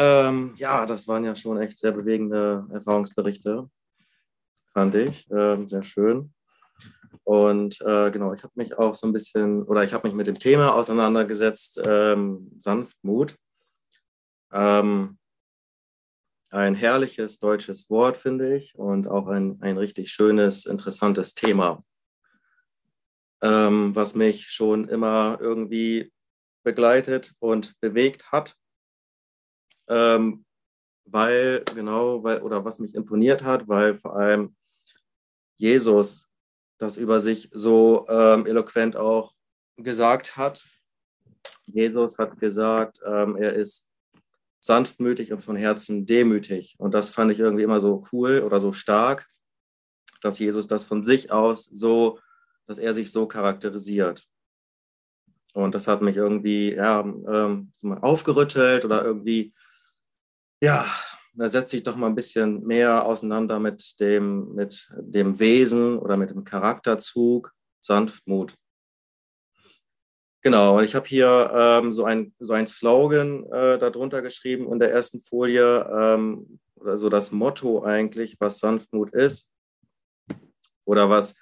Ähm, ja, das waren ja schon echt sehr bewegende Erfahrungsberichte, fand ich. Ähm, sehr schön. Und äh, genau, ich habe mich auch so ein bisschen, oder ich habe mich mit dem Thema auseinandergesetzt, ähm, Sanftmut. Ähm, ein herrliches deutsches Wort, finde ich, und auch ein, ein richtig schönes, interessantes Thema, ähm, was mich schon immer irgendwie begleitet und bewegt hat, ähm, weil, genau, weil, oder was mich imponiert hat, weil vor allem Jesus das über sich so ähm, eloquent auch gesagt hat. Jesus hat gesagt, ähm, er ist sanftmütig und von Herzen demütig. Und das fand ich irgendwie immer so cool oder so stark, dass Jesus das von sich aus so, dass er sich so charakterisiert. Und das hat mich irgendwie ja, ähm, aufgerüttelt oder irgendwie, ja, da setzt sich doch mal ein bisschen mehr auseinander mit dem, mit dem Wesen oder mit dem Charakterzug Sanftmut. Genau, und ich habe hier ähm, so, ein, so ein Slogan äh, darunter geschrieben in der ersten Folie, ähm, oder so das Motto eigentlich, was Sanftmut ist oder was,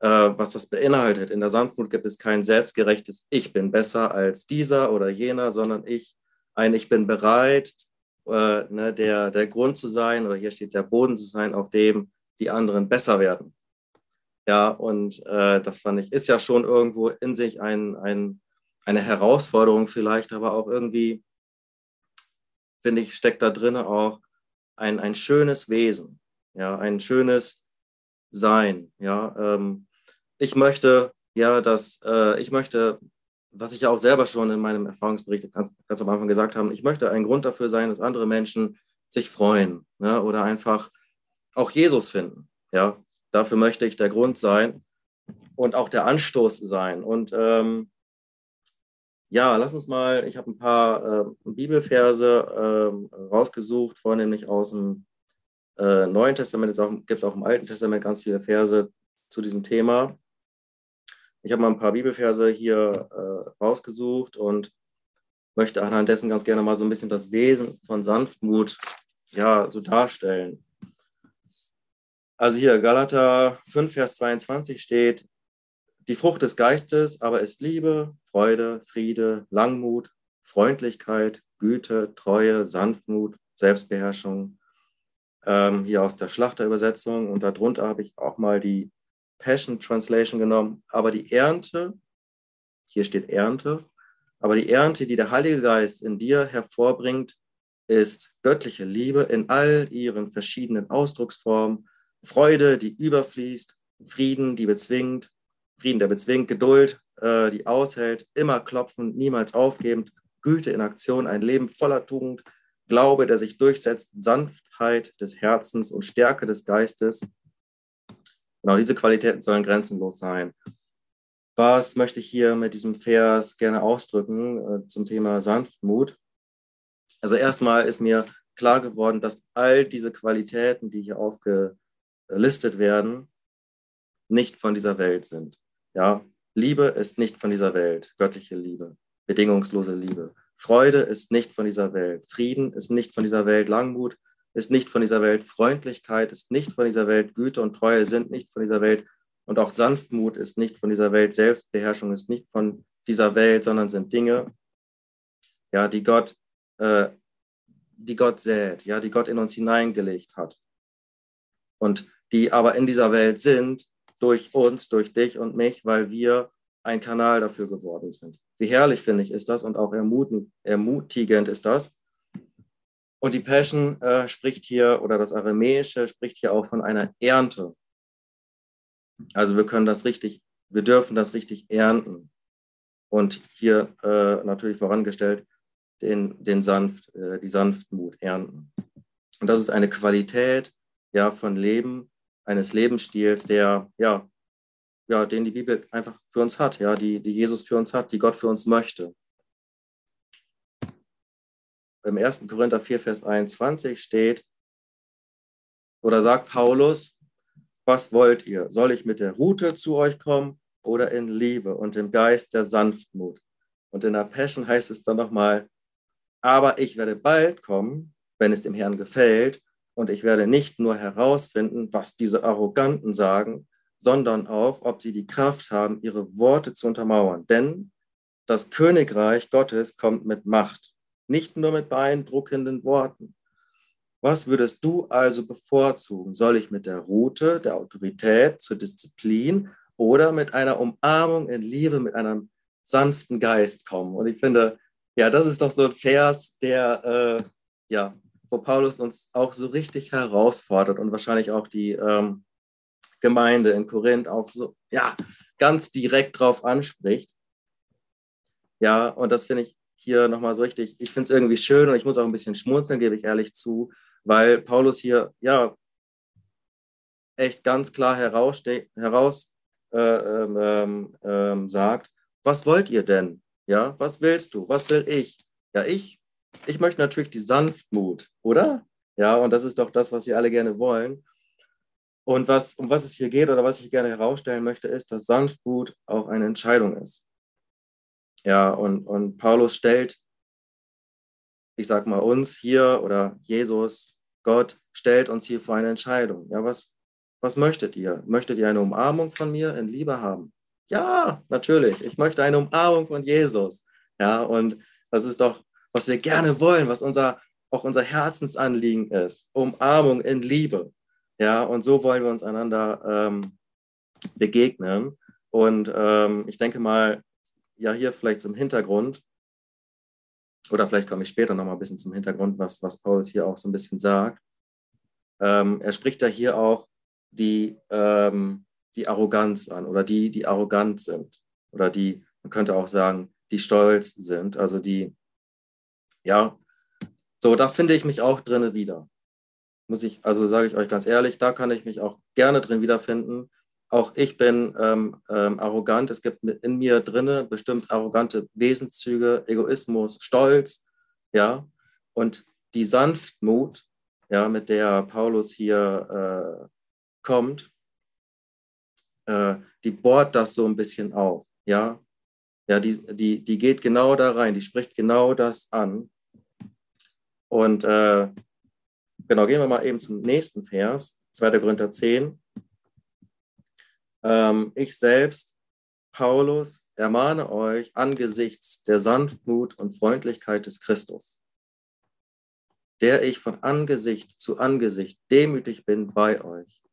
äh, was das beinhaltet. In der Sanftmut gibt es kein selbstgerechtes Ich bin besser als dieser oder jener, sondern ich, ein Ich bin bereit, äh, ne, der, der Grund zu sein, oder hier steht der Boden zu sein, auf dem die anderen besser werden. Ja, und äh, das fand ich, ist ja schon irgendwo in sich ein, ein, eine Herausforderung vielleicht, aber auch irgendwie, finde ich, steckt da drin auch ein, ein schönes Wesen, ja, ein schönes Sein. Ja, ähm, ich möchte, ja, dass äh, ich möchte, was ich ja auch selber schon in meinem Erfahrungsbericht ganz, ganz am Anfang gesagt habe, ich möchte ein Grund dafür sein, dass andere Menschen sich freuen ja, oder einfach auch Jesus finden. Ja, Dafür möchte ich der Grund sein und auch der Anstoß sein. Und ähm, ja, lass uns mal, ich habe ein paar äh, Bibelverse äh, rausgesucht, vornehmlich aus dem äh, Neuen Testament. Es gibt auch im Alten Testament ganz viele Verse zu diesem Thema. Ich habe mal ein paar Bibelverse hier äh, rausgesucht und möchte anhand dessen ganz gerne mal so ein bisschen das Wesen von Sanftmut ja, so darstellen. Also hier Galater 5, Vers 22 steht, die Frucht des Geistes aber ist Liebe, Freude, Friede, Langmut, Freundlichkeit, Güte, Treue, Sanftmut, Selbstbeherrschung. Ähm, hier aus der Schlachterübersetzung und darunter habe ich auch mal die Passion Translation genommen. Aber die Ernte, hier steht Ernte, aber die Ernte, die der Heilige Geist in dir hervorbringt, ist göttliche Liebe in all ihren verschiedenen Ausdrucksformen Freude, die überfließt, Frieden, die bezwingt, Frieden, der bezwingt, Geduld, äh, die aushält, immer klopfend, niemals aufgebend, Güte in Aktion, ein Leben voller Tugend, Glaube, der sich durchsetzt, Sanftheit des Herzens und Stärke des Geistes. Genau, diese Qualitäten sollen grenzenlos sein. Was möchte ich hier mit diesem Vers gerne ausdrücken äh, zum Thema Sanftmut? Also erstmal ist mir klar geworden, dass all diese Qualitäten, die hier aufge, listet werden, nicht von dieser Welt sind. Ja, Liebe ist nicht von dieser Welt, göttliche Liebe, bedingungslose Liebe. Freude ist nicht von dieser Welt. Frieden ist nicht von dieser Welt. Langmut ist nicht von dieser Welt. Freundlichkeit ist nicht von dieser Welt. Güte und Treue sind nicht von dieser Welt. Und auch Sanftmut ist nicht von dieser Welt. Selbstbeherrschung ist nicht von dieser Welt, sondern sind Dinge, ja, die Gott, äh, die Gott sät, ja, die Gott in uns hineingelegt hat. Und die aber in dieser Welt sind, durch uns, durch dich und mich, weil wir ein Kanal dafür geworden sind. Wie herrlich, finde ich, ist das und auch ermutigend ist das. Und die Passion äh, spricht hier, oder das Aramäische spricht hier auch von einer Ernte. Also wir können das richtig, wir dürfen das richtig ernten. Und hier äh, natürlich vorangestellt, den, den Sanft, äh, die Sanftmut ernten. Und das ist eine Qualität ja, von Leben, eines Lebensstils, der, ja, ja, den die Bibel einfach für uns hat, ja, die, die Jesus für uns hat, die Gott für uns möchte. Im 1. Korinther 4, Vers 21 steht, oder sagt Paulus, was wollt ihr? Soll ich mit der Rute zu euch kommen oder in Liebe und im Geist der Sanftmut? Und in der Passion heißt es dann nochmal, Aber ich werde bald kommen, wenn es dem Herrn gefällt, und ich werde nicht nur herausfinden, was diese Arroganten sagen, sondern auch, ob sie die Kraft haben, ihre Worte zu untermauern. Denn das Königreich Gottes kommt mit Macht, nicht nur mit beeindruckenden Worten. Was würdest du also bevorzugen? Soll ich mit der Route, der Autorität zur Disziplin oder mit einer Umarmung in Liebe, mit einem sanften Geist kommen? Und ich finde, ja, das ist doch so ein Vers, der, äh, ja, wo Paulus uns auch so richtig herausfordert und wahrscheinlich auch die ähm, Gemeinde in Korinth auch so, ja, ganz direkt drauf anspricht. Ja, und das finde ich hier nochmal so richtig, ich finde es irgendwie schön und ich muss auch ein bisschen schmunzeln, gebe ich ehrlich zu, weil Paulus hier, ja, echt ganz klar heraus, äh, ähm, ähm, sagt, was wollt ihr denn? Ja, was willst du? Was will ich? Ja, ich ich möchte natürlich die Sanftmut, oder? Ja, und das ist doch das, was Sie alle gerne wollen. Und was, um was es hier geht oder was ich gerne herausstellen möchte, ist, dass Sanftmut auch eine Entscheidung ist. Ja, und, und Paulus stellt, ich sag mal, uns hier oder Jesus, Gott, stellt uns hier vor eine Entscheidung. Ja, was, was möchtet ihr? Möchtet ihr eine Umarmung von mir in Liebe haben? Ja, natürlich. Ich möchte eine Umarmung von Jesus. Ja, und das ist doch was wir gerne wollen, was unser, auch unser Herzensanliegen ist. Umarmung in Liebe. Ja, und so wollen wir uns einander ähm, begegnen. Und ähm, ich denke mal, ja, hier vielleicht zum Hintergrund, oder vielleicht komme ich später noch mal ein bisschen zum Hintergrund, was, was Paulus hier auch so ein bisschen sagt. Ähm, er spricht da hier auch die, ähm, die Arroganz an oder die, die arrogant sind oder die, man könnte auch sagen, die stolz sind, also die, ja, so, da finde ich mich auch drinne wieder. Muss ich, also sage ich euch ganz ehrlich, da kann ich mich auch gerne drin wiederfinden. Auch ich bin ähm, ähm, arrogant. Es gibt in mir drinne bestimmt arrogante Wesenszüge, Egoismus, Stolz, ja. Und die Sanftmut, ja, mit der Paulus hier äh, kommt, äh, die bohrt das so ein bisschen auf, ja. Ja, die, die, die geht genau da rein, die spricht genau das an. Und äh, genau, gehen wir mal eben zum nächsten Vers, 2. Korinther 10. Ähm, ich selbst, Paulus, ermahne euch angesichts der Sanftmut und Freundlichkeit des Christus, der ich von Angesicht zu Angesicht demütig bin bei euch,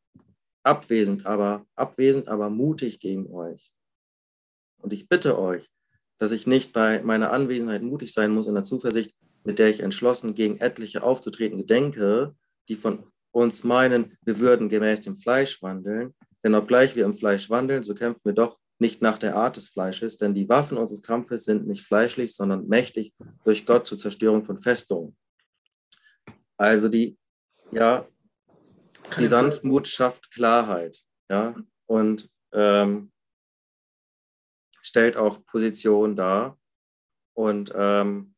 abwesend aber, abwesend aber mutig gegen euch. Und ich bitte euch, dass ich nicht bei meiner Anwesenheit mutig sein muss in der Zuversicht, mit der ich entschlossen gegen etliche aufzutreten gedenke, die von uns meinen, wir würden gemäß dem Fleisch wandeln. Denn obgleich wir im Fleisch wandeln, so kämpfen wir doch nicht nach der Art des Fleisches, denn die Waffen unseres Kampfes sind nicht fleischlich, sondern mächtig durch Gott zur Zerstörung von Festungen. Also die, ja, die Sanftmut schafft Klarheit, ja, und ähm, stellt auch Position dar. Und ähm,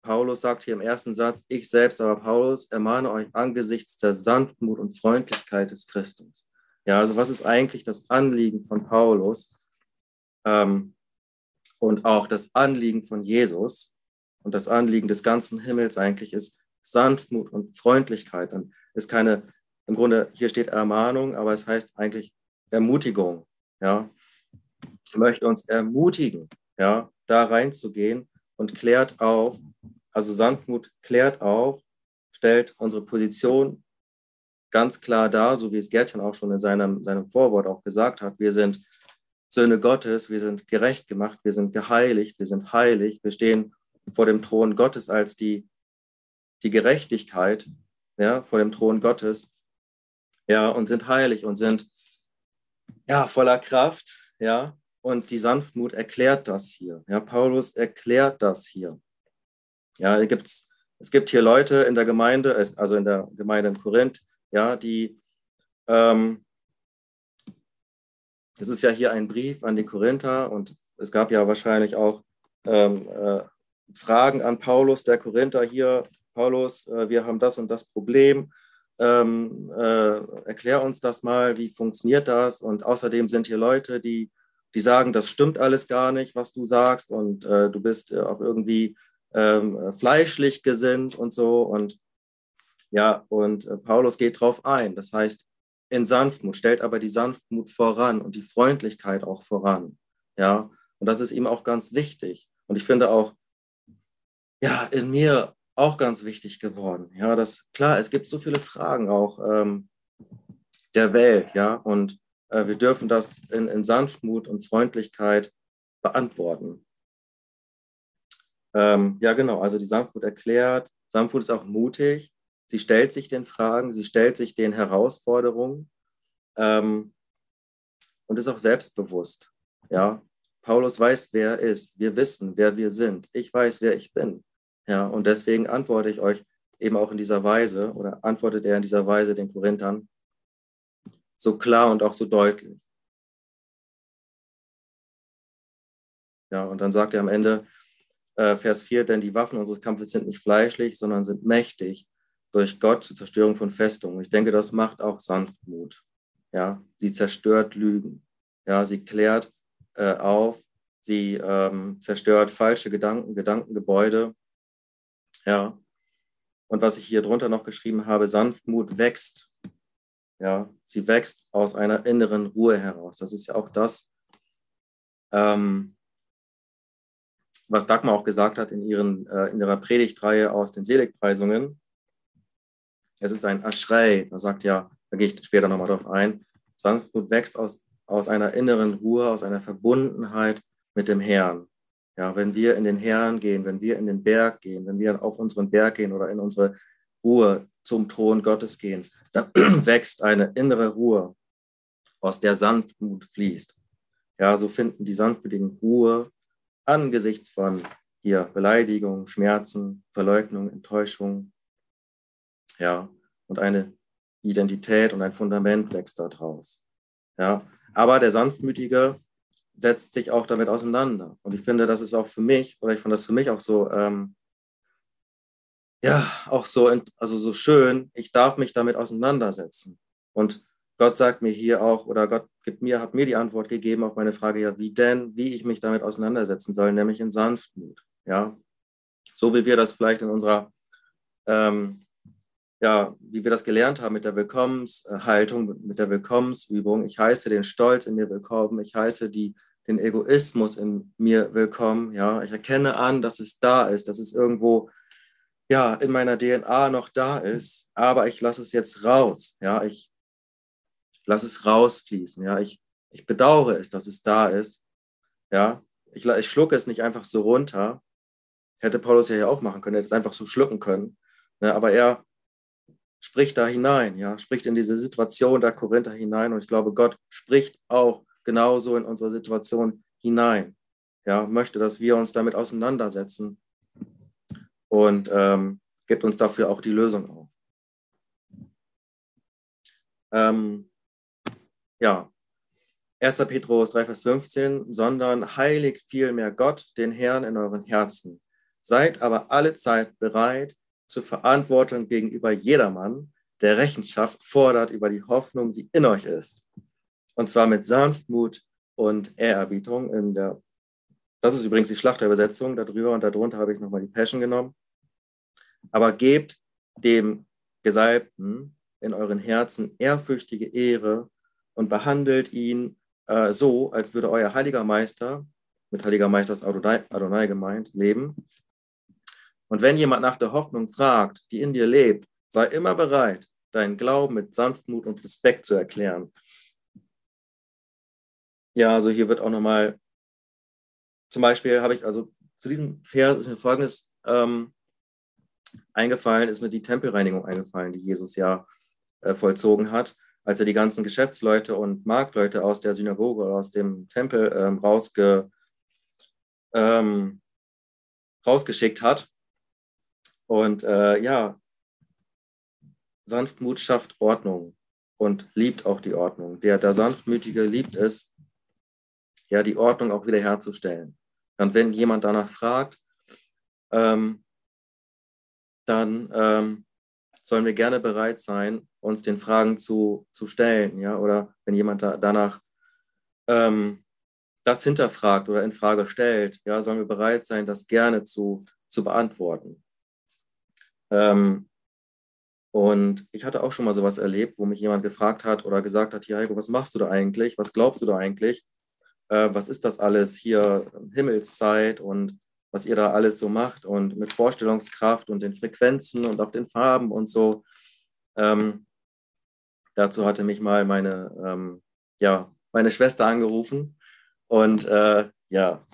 Paulus sagt hier im ersten Satz, ich selbst, aber Paulus, ermahne euch angesichts der Sanftmut und Freundlichkeit des Christus. Ja, also was ist eigentlich das Anliegen von Paulus ähm, und auch das Anliegen von Jesus und das Anliegen des ganzen Himmels eigentlich ist Sanftmut und Freundlichkeit. Und ist keine, im Grunde, hier steht Ermahnung, aber es heißt eigentlich Ermutigung. Ja, möchte uns ermutigen, ja, da reinzugehen und klärt auf, also Sanftmut klärt auf, stellt unsere Position ganz klar dar, so wie es Gertchen auch schon in seinem, seinem Vorwort auch gesagt hat. Wir sind Söhne Gottes, wir sind gerecht gemacht, wir sind geheiligt, wir sind heilig, wir stehen vor dem Thron Gottes als die, die Gerechtigkeit, ja, vor dem Thron Gottes, ja, und sind heilig und sind, ja, voller Kraft, ja, und die Sanftmut erklärt das hier. Ja, Paulus erklärt das hier. Ja, gibt's, es gibt hier Leute in der Gemeinde, also in der Gemeinde in Korinth, ja, die, ähm, es ist ja hier ein Brief an die Korinther und es gab ja wahrscheinlich auch ähm, äh, Fragen an Paulus, der Korinther hier, Paulus, äh, wir haben das und das Problem, ähm, äh, erklär uns das mal, wie funktioniert das? Und außerdem sind hier Leute, die die sagen, das stimmt alles gar nicht, was du sagst und äh, du bist äh, auch irgendwie ähm, fleischlich gesinnt und so. Und ja, und äh, Paulus geht drauf ein. Das heißt, in Sanftmut, stellt aber die Sanftmut voran und die Freundlichkeit auch voran. Ja, und das ist ihm auch ganz wichtig. Und ich finde auch, ja, in mir auch ganz wichtig geworden. Ja, das, klar, es gibt so viele Fragen auch ähm, der Welt, ja, und äh, wir dürfen das in, in Sanftmut und Freundlichkeit beantworten. Ähm, ja, genau, also die Sanftmut erklärt, Sanftmut ist auch mutig, sie stellt sich den Fragen, sie stellt sich den Herausforderungen ähm, und ist auch selbstbewusst. Ja, Paulus weiß, wer er ist. Wir wissen, wer wir sind. Ich weiß, wer ich bin. Ja, und deswegen antworte ich euch eben auch in dieser Weise oder antwortet er in dieser Weise den Korinthern so klar und auch so deutlich. Ja, und dann sagt er am Ende, äh, Vers 4, denn die Waffen unseres Kampfes sind nicht fleischlich, sondern sind mächtig durch Gott zur Zerstörung von Festungen. Ich denke, das macht auch Sanftmut. Ja, sie zerstört Lügen. Ja, sie klärt äh, auf, sie ähm, zerstört falsche Gedanken, Gedankengebäude. Ja, und was ich hier drunter noch geschrieben habe, Sanftmut wächst. Ja, sie wächst aus einer inneren Ruhe heraus. Das ist ja auch das, ähm, was Dagmar auch gesagt hat in, ihren, äh, in ihrer Predigtreihe aus den Seligpreisungen. Es ist ein Aschrei, da sagt ja, da gehe ich später nochmal drauf ein, Sanftmut wächst aus, aus einer inneren Ruhe, aus einer Verbundenheit mit dem Herrn. Ja, wenn wir in den Herrn gehen, wenn wir in den Berg gehen, wenn wir auf unseren Berg gehen oder in unsere Ruhe zum Thron Gottes gehen, dann wächst eine innere Ruhe, aus der Sanftmut fließt. Ja, so finden die Sanftmütigen Ruhe angesichts von hier Beleidigung, Schmerzen, Verleugnung, Enttäuschung. Ja, und eine Identität und ein Fundament wächst daraus. Ja, aber der Sanftmütige setzt sich auch damit auseinander. Und ich finde, das ist auch für mich, oder ich fand das für mich auch so, ähm, ja, auch so, also so schön, ich darf mich damit auseinandersetzen. Und Gott sagt mir hier auch, oder Gott gibt mir, hat mir die Antwort gegeben auf meine Frage, ja, wie denn, wie ich mich damit auseinandersetzen soll, nämlich in Sanftmut. Ja, so wie wir das vielleicht in unserer, ähm, ja, wie wir das gelernt haben mit der Willkommenshaltung, mit der Willkommensübung. Ich heiße den Stolz in mir willkommen, ich heiße die, den Egoismus in mir willkommen. Ja, ich erkenne an, dass es da ist, dass es irgendwo ja in meiner DNA noch da ist, aber ich lasse es jetzt raus. Ja, ich lass es rausfließen. Ja, ich, ich bedauere es, dass es da ist. Ja, ich, ich schlucke es nicht einfach so runter. Hätte Paulus ja auch machen können, hätte es einfach so schlucken können. Ne, aber er spricht da hinein, ja, spricht in diese Situation der Korinther hinein. Und ich glaube, Gott spricht auch genauso in unsere Situation hinein. Ja, möchte, dass wir uns damit auseinandersetzen und ähm, gibt uns dafür auch die Lösung auf. Ähm, ja, 1. Petrus 3, Vers 15, sondern heiligt vielmehr Gott, den Herrn, in euren Herzen. Seid aber alle Zeit bereit zur Verantwortung gegenüber jedermann, der Rechenschaft fordert über die Hoffnung, die in euch ist. Und zwar mit Sanftmut und Ehrerbietung. In der, das ist übrigens die Schlachterübersetzung. Darüber und darunter habe ich nochmal die Passion genommen. Aber gebt dem Gesalbten in euren Herzen ehrfürchtige Ehre und behandelt ihn äh, so, als würde euer heiliger Meister, mit heiliger Meister ist Adonai, Adonai gemeint, leben. Und wenn jemand nach der Hoffnung fragt, die in dir lebt, sei immer bereit, deinen Glauben mit Sanftmut und Respekt zu erklären. Ja, also hier wird auch nochmal, zum Beispiel habe ich also zu diesem Vers folgendes ähm, eingefallen, ist mir die Tempelreinigung eingefallen, die Jesus ja äh, vollzogen hat als er die ganzen Geschäftsleute und Marktleute aus der Synagoge oder aus dem Tempel ähm, rausge, ähm, rausgeschickt hat. Und äh, ja, Sanftmut schafft Ordnung und liebt auch die Ordnung. Der, der Sanftmütige liebt es, ja, die Ordnung auch wieder herzustellen. Und wenn jemand danach fragt, ähm, dann ähm, sollen wir gerne bereit sein, uns den Fragen zu, zu stellen, ja, oder wenn jemand da, danach ähm, das hinterfragt oder in Frage stellt, ja, sollen wir bereit sein, das gerne zu zu beantworten. Ähm, und ich hatte auch schon mal sowas erlebt, wo mich jemand gefragt hat oder gesagt hat, hier Heiko, was machst du da eigentlich? Was glaubst du da eigentlich? Äh, was ist das alles hier, Himmelszeit und was ihr da alles so macht und mit Vorstellungskraft und den Frequenzen und auch den Farben und so. Ähm, dazu hatte mich mal meine, ähm, ja, meine Schwester angerufen und äh, ja,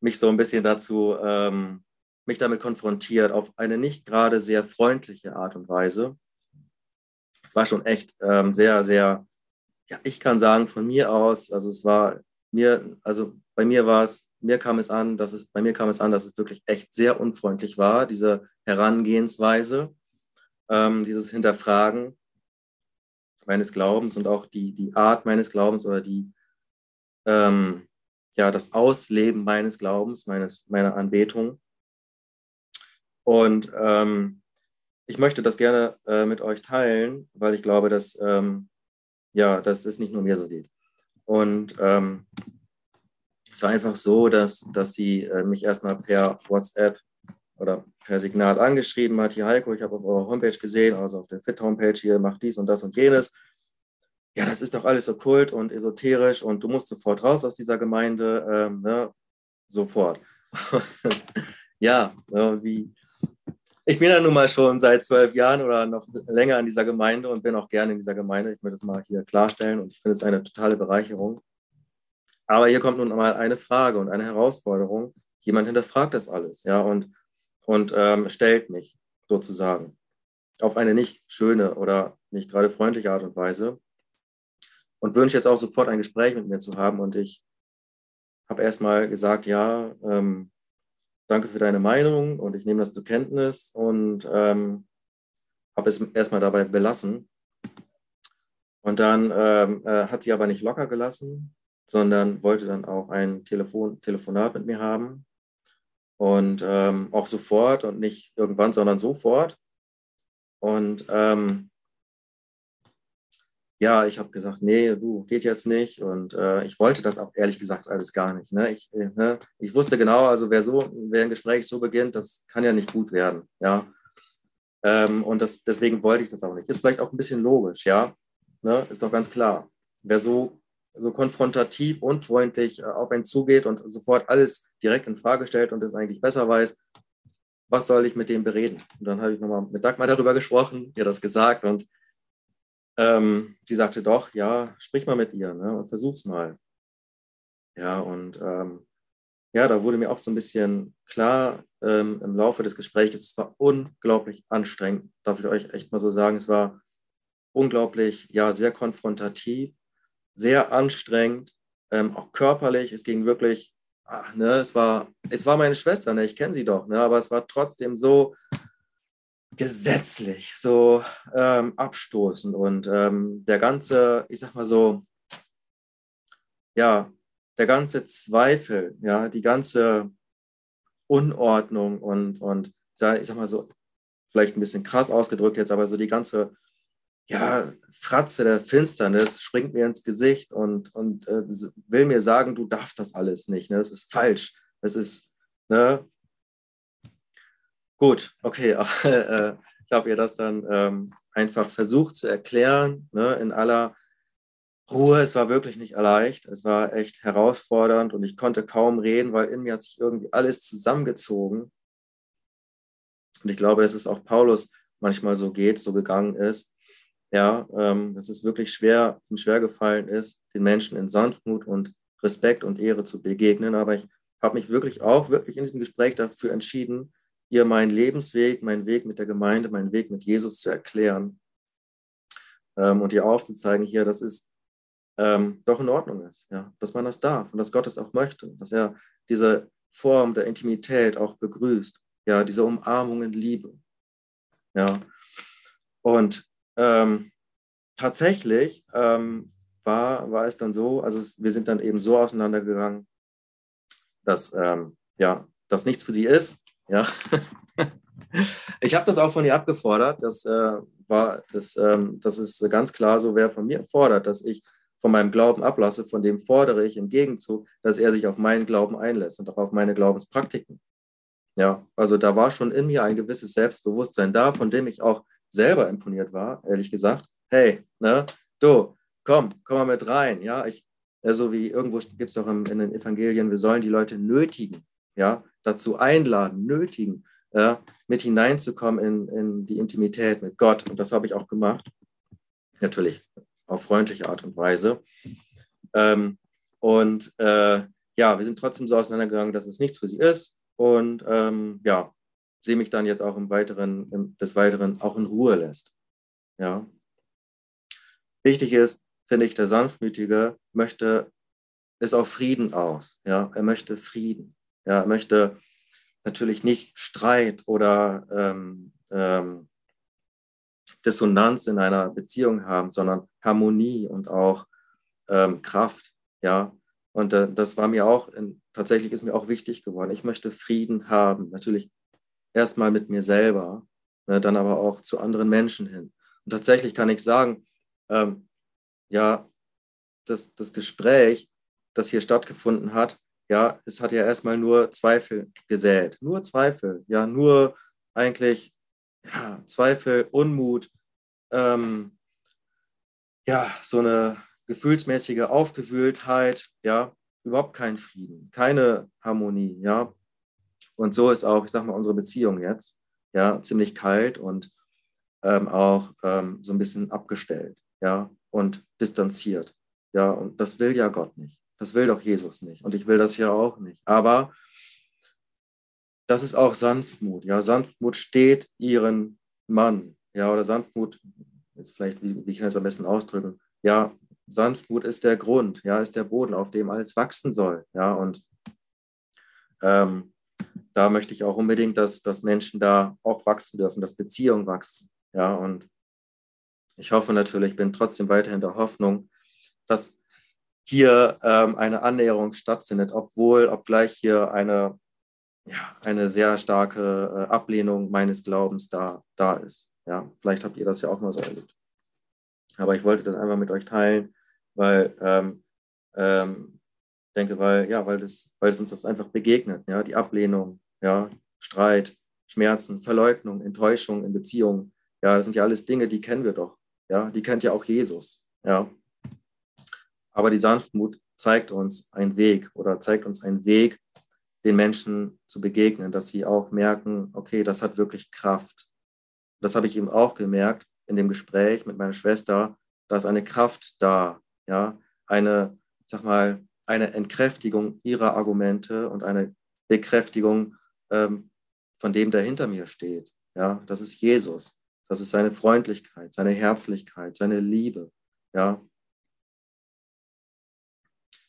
mich so ein bisschen dazu, ähm, mich damit konfrontiert, auf eine nicht gerade sehr freundliche Art und Weise. Es war schon echt ähm, sehr, sehr, ja, ich kann sagen, von mir aus, also es war mir, also bei mir war es, mir kam es an, dass es, bei mir kam es an, dass es wirklich echt sehr unfreundlich war, diese Herangehensweise, ähm, dieses Hinterfragen meines Glaubens und auch die, die Art meines Glaubens oder die, ähm, ja, das Ausleben meines Glaubens, meines, meiner Anbetung. Und ähm, ich möchte das gerne äh, mit euch teilen, weil ich glaube, dass, ähm, ja, dass es nicht nur mir so geht. Und ähm, es war einfach so, dass, dass sie äh, mich erstmal per WhatsApp oder per Signal angeschrieben hat, hier Heiko, ich habe auf eurer Homepage gesehen, also auf der Fit-Homepage hier, macht dies und das und jenes. Ja, das ist doch alles so kult und esoterisch und du musst sofort raus aus dieser Gemeinde, ähm, ne? sofort. ja, wie, ich bin ja nun mal schon seit zwölf Jahren oder noch länger in dieser Gemeinde und bin auch gerne in dieser Gemeinde. Ich möchte das mal hier klarstellen und ich finde es eine totale Bereicherung. Aber hier kommt nun mal eine Frage und eine Herausforderung. Jemand hinterfragt das alles, ja, und, und ähm, stellt mich sozusagen auf eine nicht schöne oder nicht gerade freundliche Art und Weise und wünsche jetzt auch sofort ein Gespräch mit mir zu haben. Und ich habe erstmal gesagt, ja, ähm, danke für deine Meinung und ich nehme das zur Kenntnis und ähm, habe es erstmal dabei belassen. Und dann ähm, äh, hat sie aber nicht locker gelassen, sondern wollte dann auch ein Telefon Telefonat mit mir haben. Und ähm, auch sofort und nicht irgendwann, sondern sofort. Und ähm, ja, ich habe gesagt, nee, du, geht jetzt nicht. Und äh, ich wollte das auch ehrlich gesagt alles gar nicht. Ne? Ich, äh, ne? ich wusste genau, also wer so, wer ein Gespräch so beginnt, das kann ja nicht gut werden. Ja. Ähm, und das, deswegen wollte ich das auch nicht. Ist vielleicht auch ein bisschen logisch, ja. Ne? Ist doch ganz klar. Wer so, so konfrontativ, unfreundlich äh, auf einen zugeht und sofort alles direkt in Frage stellt und es eigentlich besser weiß, was soll ich mit dem bereden? Und dann habe ich nochmal mit Dagmar darüber gesprochen, ihr das gesagt und ähm, sie sagte doch, ja, sprich mal mit ihr ne, und versuch's mal. Ja, und ähm, ja, da wurde mir auch so ein bisschen klar ähm, im Laufe des Gesprächs, es war unglaublich anstrengend, darf ich euch echt mal so sagen. Es war unglaublich, ja, sehr konfrontativ, sehr anstrengend, ähm, auch körperlich. Es ging wirklich, ach, ne, es war, es war meine Schwester, ne, ich kenne sie doch, ne, aber es war trotzdem so, gesetzlich, so ähm, abstoßend und ähm, der ganze, ich sag mal so, ja, der ganze Zweifel, ja, die ganze Unordnung und, und ich sag mal so, vielleicht ein bisschen krass ausgedrückt jetzt, aber so die ganze ja, Fratze der Finsternis springt mir ins Gesicht und, und äh, will mir sagen, du darfst das alles nicht. Ne? Das ist falsch. Das ist, ne? Gut, okay. Äh, ich habe ihr das dann ähm, einfach versucht zu erklären, ne, in aller Ruhe. Es war wirklich nicht leicht. Es war echt herausfordernd und ich konnte kaum reden, weil in mir hat sich irgendwie alles zusammengezogen. Und ich glaube, dass es auch Paulus manchmal so geht, so gegangen ist. Ja, ähm, dass es wirklich schwer, ihm schwer gefallen ist, den Menschen in Sanftmut und Respekt und Ehre zu begegnen. Aber ich habe mich wirklich auch, wirklich in diesem Gespräch dafür entschieden, ihr meinen Lebensweg, meinen Weg mit der Gemeinde, meinen Weg mit Jesus zu erklären ähm, und ihr aufzuzeigen hier, dass es ähm, doch in Ordnung ist, ja, dass man das darf und dass Gott es auch möchte, dass er diese Form der Intimität auch begrüßt, ja, diese Umarmung in Liebe, ja. Und ähm, tatsächlich ähm, war, war es dann so, also wir sind dann eben so auseinandergegangen, dass ähm, ja, das nichts für sie ist, ja. Ich habe das auch von ihr abgefordert. Das äh, war, das, ähm, das ist ganz klar so, wer von mir fordert, dass ich von meinem Glauben ablasse, von dem fordere ich im Gegenzug, dass er sich auf meinen Glauben einlässt und auch auf meine Glaubenspraktiken. Ja, also da war schon in mir ein gewisses Selbstbewusstsein da, von dem ich auch selber imponiert war, ehrlich gesagt. Hey, ne, du, komm, komm mal mit rein. Ja, ich, so wie irgendwo gibt es auch in, in den Evangelien, wir sollen die Leute nötigen, ja, dazu einladen, nötigen, ja, mit hineinzukommen in, in die Intimität mit Gott. Und das habe ich auch gemacht. Natürlich auf freundliche Art und Weise. Ähm, und äh, ja, wir sind trotzdem so auseinandergegangen, dass es nichts für sie ist. Und ähm, ja, sehe mich dann jetzt auch im Weiteren, im, des Weiteren auch in Ruhe lässt. Ja. Wichtig ist, finde ich, der Sanftmütige möchte es auf Frieden aus. Ja, er möchte Frieden. Ja, er möchte natürlich nicht Streit oder ähm, ähm, Dissonanz in einer Beziehung haben, sondern Harmonie und auch ähm, Kraft. Ja, und äh, das war mir auch, in, tatsächlich ist mir auch wichtig geworden. Ich möchte Frieden haben. Natürlich erstmal mit mir selber, ne, dann aber auch zu anderen Menschen hin. Und tatsächlich kann ich sagen, ähm, ja, das, das Gespräch, das hier stattgefunden hat, ja, es hat ja erstmal nur Zweifel gesät. Nur Zweifel, ja, nur eigentlich ja, Zweifel, Unmut, ähm, ja, so eine gefühlsmäßige Aufgewühltheit, ja, überhaupt kein Frieden, keine Harmonie, ja. Und so ist auch, ich sag mal, unsere Beziehung jetzt, ja, ziemlich kalt und ähm, auch ähm, so ein bisschen abgestellt, ja, und distanziert, ja. Und das will ja Gott nicht. Das will doch Jesus nicht. Und ich will das ja auch nicht. Aber das ist auch Sanftmut. Ja, Sanftmut steht ihren Mann. Ja, oder Sanftmut, jetzt vielleicht, wie, wie ich das am besten ausdrücken? Ja, Sanftmut ist der Grund, ja, ist der Boden, auf dem alles wachsen soll. Ja, und ähm, da möchte ich auch unbedingt, dass, dass Menschen da auch wachsen dürfen, dass Beziehungen wachsen. Ja, und ich hoffe natürlich, bin trotzdem weiterhin der Hoffnung, dass hier ähm, eine Annäherung stattfindet, obwohl, obgleich hier eine, ja, eine sehr starke äh, Ablehnung meines Glaubens da, da ist. Ja, vielleicht habt ihr das ja auch mal so erlebt. Aber ich wollte das einfach mit euch teilen, weil ähm, ähm, denke, weil ja, weil das, weil es uns das einfach begegnet, ja, die Ablehnung, ja, Streit, Schmerzen, Verleugnung, Enttäuschung in Beziehungen, ja, das sind ja alles Dinge, die kennen wir doch, ja, die kennt ja auch Jesus, ja. Aber die Sanftmut zeigt uns einen Weg oder zeigt uns einen Weg, den Menschen zu begegnen, dass sie auch merken, okay, das hat wirklich Kraft. Das habe ich eben auch gemerkt in dem Gespräch mit meiner Schwester, da ist eine Kraft da, ja, eine, sag mal, eine Entkräftigung ihrer Argumente und eine Bekräftigung ähm, von dem, der hinter mir steht. Ja, das ist Jesus. Das ist seine Freundlichkeit, seine Herzlichkeit, seine Liebe. Ja,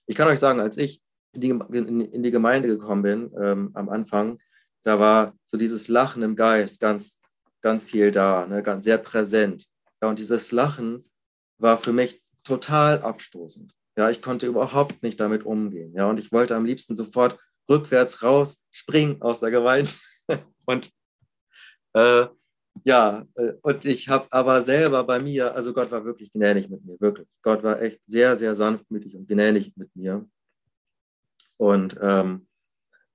ich kann euch sagen, als ich in die, in die Gemeinde gekommen bin, ähm, am Anfang, da war so dieses Lachen im Geist ganz, ganz viel da, ne, ganz sehr präsent. Ja, und dieses Lachen war für mich total abstoßend. Ja, ich konnte überhaupt nicht damit umgehen. Ja, und ich wollte am liebsten sofort rückwärts raus springen aus der Gemeinde. und äh, ja, äh, und ich habe aber selber bei mir, also Gott war wirklich gnädig mit mir, wirklich. Gott war echt sehr, sehr sanftmütig und gnädig mit mir. Und, ähm,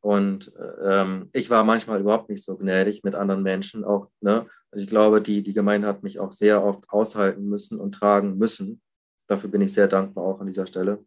und ähm, ich war manchmal überhaupt nicht so gnädig mit anderen Menschen auch. Ne? Also ich glaube, die, die Gemeinde hat mich auch sehr oft aushalten müssen und tragen müssen. Dafür bin ich sehr dankbar auch an dieser Stelle.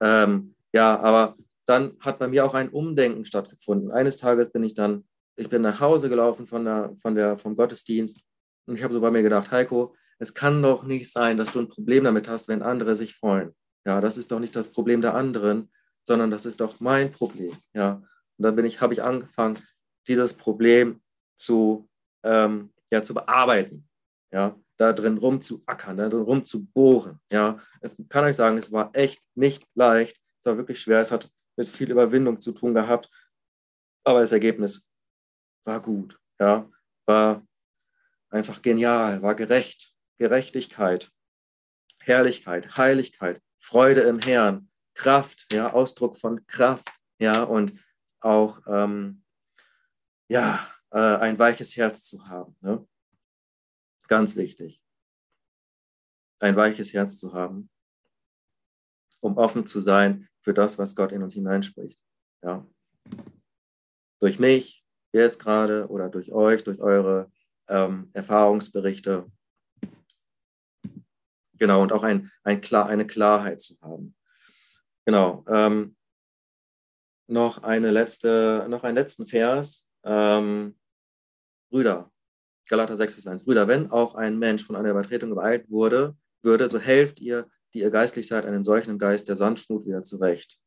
Ähm, ja, aber dann hat bei mir auch ein Umdenken stattgefunden. Eines Tages bin ich dann ich bin nach Hause gelaufen von der, von der, vom Gottesdienst und ich habe so bei mir gedacht, Heiko, es kann doch nicht sein, dass du ein Problem damit hast, wenn andere sich freuen. Ja, das ist doch nicht das Problem der anderen, sondern das ist doch mein Problem. Ja, und dann bin ich, habe ich angefangen, dieses Problem zu, ähm, ja, zu bearbeiten. Ja, da drin rumzuackern, da drin rumzubohren. Ja, es kann euch sagen, es war echt nicht leicht. Es war wirklich schwer. Es hat mit viel Überwindung zu tun gehabt. Aber das Ergebnis war gut, ja, war einfach genial, war gerecht, Gerechtigkeit, Herrlichkeit, Heiligkeit, Freude im Herrn, Kraft, ja, Ausdruck von Kraft, ja, und auch, ähm, ja, äh, ein weiches Herz zu haben, ne? ganz wichtig, ein weiches Herz zu haben, um offen zu sein für das, was Gott in uns hineinspricht, ja. durch mich jetzt gerade oder durch euch, durch eure ähm, Erfahrungsberichte. Genau, und auch ein, ein klar, eine Klarheit zu haben. Genau. Ähm, noch, eine letzte, noch einen letzten Vers. Ähm, Brüder, Galater 6 ist 1. Brüder, wenn auch ein Mensch von einer Übertretung übereilt wurde, würde, so helft ihr, die ihr geistlich seid, einem solchen Geist der Sanftmut wieder zurecht.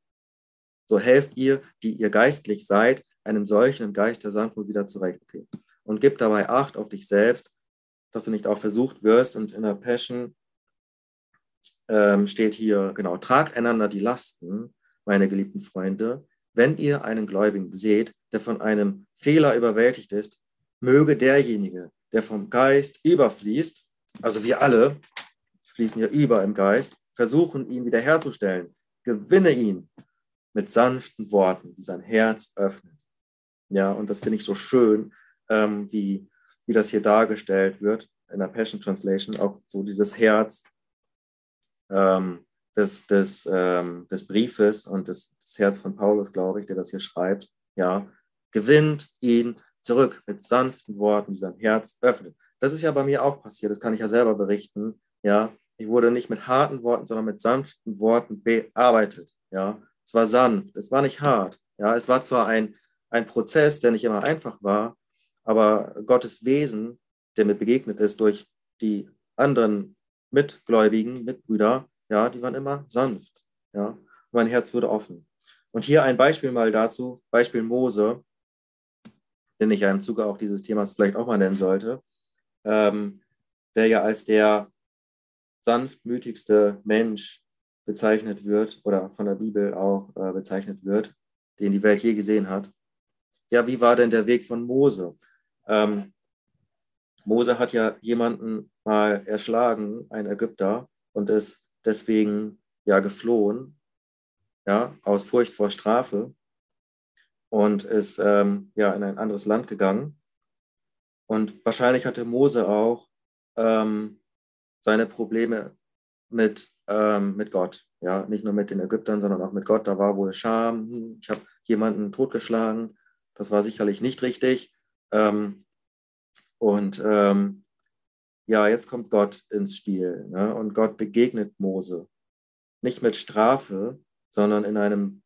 So helft ihr, die ihr geistlich seid, einem solchen Geist der Sanftmut wieder zurecht. Okay. Und gib dabei Acht auf dich selbst, dass du nicht auch versucht wirst. Und in der Passion ähm, steht hier, genau, tragt einander die Lasten, meine geliebten Freunde. Wenn ihr einen Gläubigen seht, der von einem Fehler überwältigt ist, möge derjenige, der vom Geist überfließt, also wir alle fließen ja über im Geist, versuchen, ihn wiederherzustellen. Gewinne ihn mit sanften Worten, die sein Herz öffnet. Ja, und das finde ich so schön, ähm, wie, wie das hier dargestellt wird in der Passion Translation, auch so dieses Herz ähm, des, des, ähm, des Briefes und des, das Herz von Paulus, glaube ich, der das hier schreibt, ja, gewinnt ihn zurück mit sanften Worten, die sein Herz öffnet. Das ist ja bei mir auch passiert, das kann ich ja selber berichten, ja. Ich wurde nicht mit harten Worten, sondern mit sanften Worten bearbeitet, ja. Es war sanft, es war nicht hart, ja. Es war zwar ein, ein Prozess, der nicht immer einfach war, aber Gottes Wesen, der mir begegnet ist durch die anderen Mitgläubigen, Mitbrüder, ja, die waren immer sanft, ja. Mein Herz wurde offen. Und hier ein Beispiel mal dazu, Beispiel Mose, den ich ja im Zuge auch dieses Themas vielleicht auch mal nennen sollte, ähm, der ja als der sanftmütigste Mensch bezeichnet wird oder von der Bibel auch äh, bezeichnet wird, den die Welt je gesehen hat. Ja, wie war denn der Weg von Mose? Ähm, Mose hat ja jemanden mal erschlagen, ein Ägypter, und ist deswegen ja geflohen, ja, aus Furcht vor Strafe und ist ähm, ja in ein anderes Land gegangen. Und wahrscheinlich hatte Mose auch ähm, seine Probleme mit, ähm, mit Gott. Ja, nicht nur mit den Ägyptern, sondern auch mit Gott. Da war wohl Scham. Hm, ich habe jemanden totgeschlagen. Das war sicherlich nicht richtig. Ähm, und ähm, ja, jetzt kommt Gott ins Spiel. Ne? Und Gott begegnet Mose. Nicht mit Strafe, sondern in einem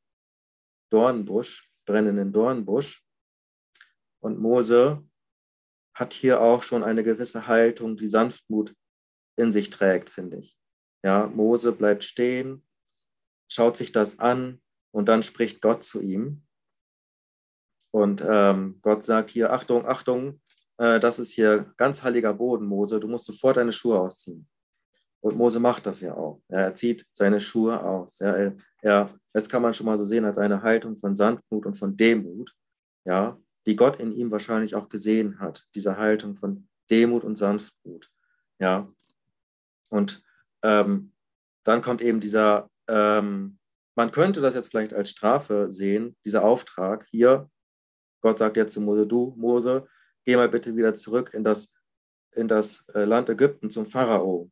Dornbusch brennenden Dornbusch. Und Mose hat hier auch schon eine gewisse Haltung, die Sanftmut in sich trägt, finde ich. Ja, Mose bleibt stehen, schaut sich das an und dann spricht Gott zu ihm. Und ähm, Gott sagt hier, Achtung, Achtung, äh, das ist hier ganz heiliger Boden, Mose, du musst sofort deine Schuhe ausziehen. Und Mose macht das ja auch. Er zieht seine Schuhe aus. Ja, er, das kann man schon mal so sehen als eine Haltung von Sanftmut und von Demut, ja, die Gott in ihm wahrscheinlich auch gesehen hat. Diese Haltung von Demut und Sanftmut. Ja. Und ähm, dann kommt eben dieser, ähm, man könnte das jetzt vielleicht als Strafe sehen, dieser Auftrag hier. Gott sagt jetzt zu Mose, du, Mose, geh mal bitte wieder zurück in das, in das äh, Land Ägypten zum Pharao.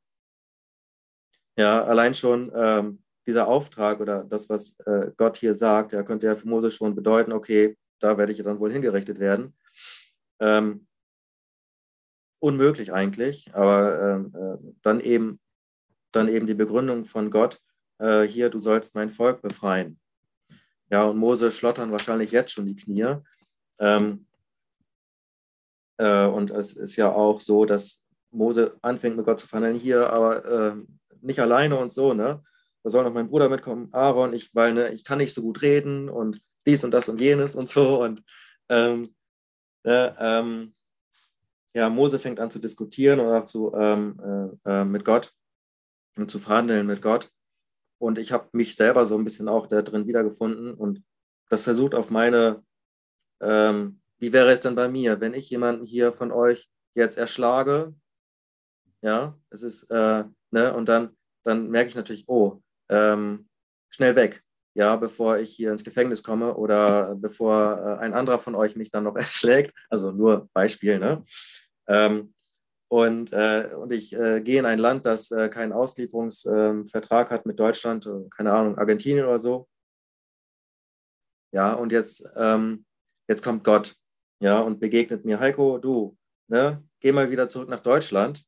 Ja, allein schon ähm, dieser Auftrag oder das, was äh, Gott hier sagt, ja, könnte ja für Mose schon bedeuten, okay, da werde ich dann wohl hingerichtet werden. Ähm, unmöglich eigentlich, aber ähm, äh, dann, eben, dann eben die Begründung von Gott, äh, hier, du sollst mein Volk befreien. Ja, und Mose schlottern wahrscheinlich jetzt schon die Knie. Ähm, äh, und es ist ja auch so, dass Mose anfängt mit Gott zu verhandeln, hier, aber äh, nicht alleine und so, ne? Da soll noch mein Bruder mitkommen, Aaron, ich, weil ne, ich kann nicht so gut reden und dies und das und jenes und so. Und ähm, äh, ähm, ja, Mose fängt an zu diskutieren oder zu, ähm, äh, äh, mit Gott und zu verhandeln mit Gott. Und ich habe mich selber so ein bisschen auch da drin wiedergefunden und das versucht auf meine, ähm, wie wäre es denn bei mir, wenn ich jemanden hier von euch jetzt erschlage? Ja, es ist, äh, ne, und dann dann merke ich natürlich, oh, ähm, schnell weg, ja, bevor ich hier ins Gefängnis komme oder bevor äh, ein anderer von euch mich dann noch erschlägt. Also nur Beispiel, ne? Ähm, und, äh, und ich äh, gehe in ein Land, das äh, keinen Auslieferungsvertrag hat mit Deutschland, äh, keine Ahnung, Argentinien oder so. Ja, und jetzt ähm, jetzt kommt Gott, ja, und begegnet mir, Heiko, du, ne, geh mal wieder zurück nach Deutschland.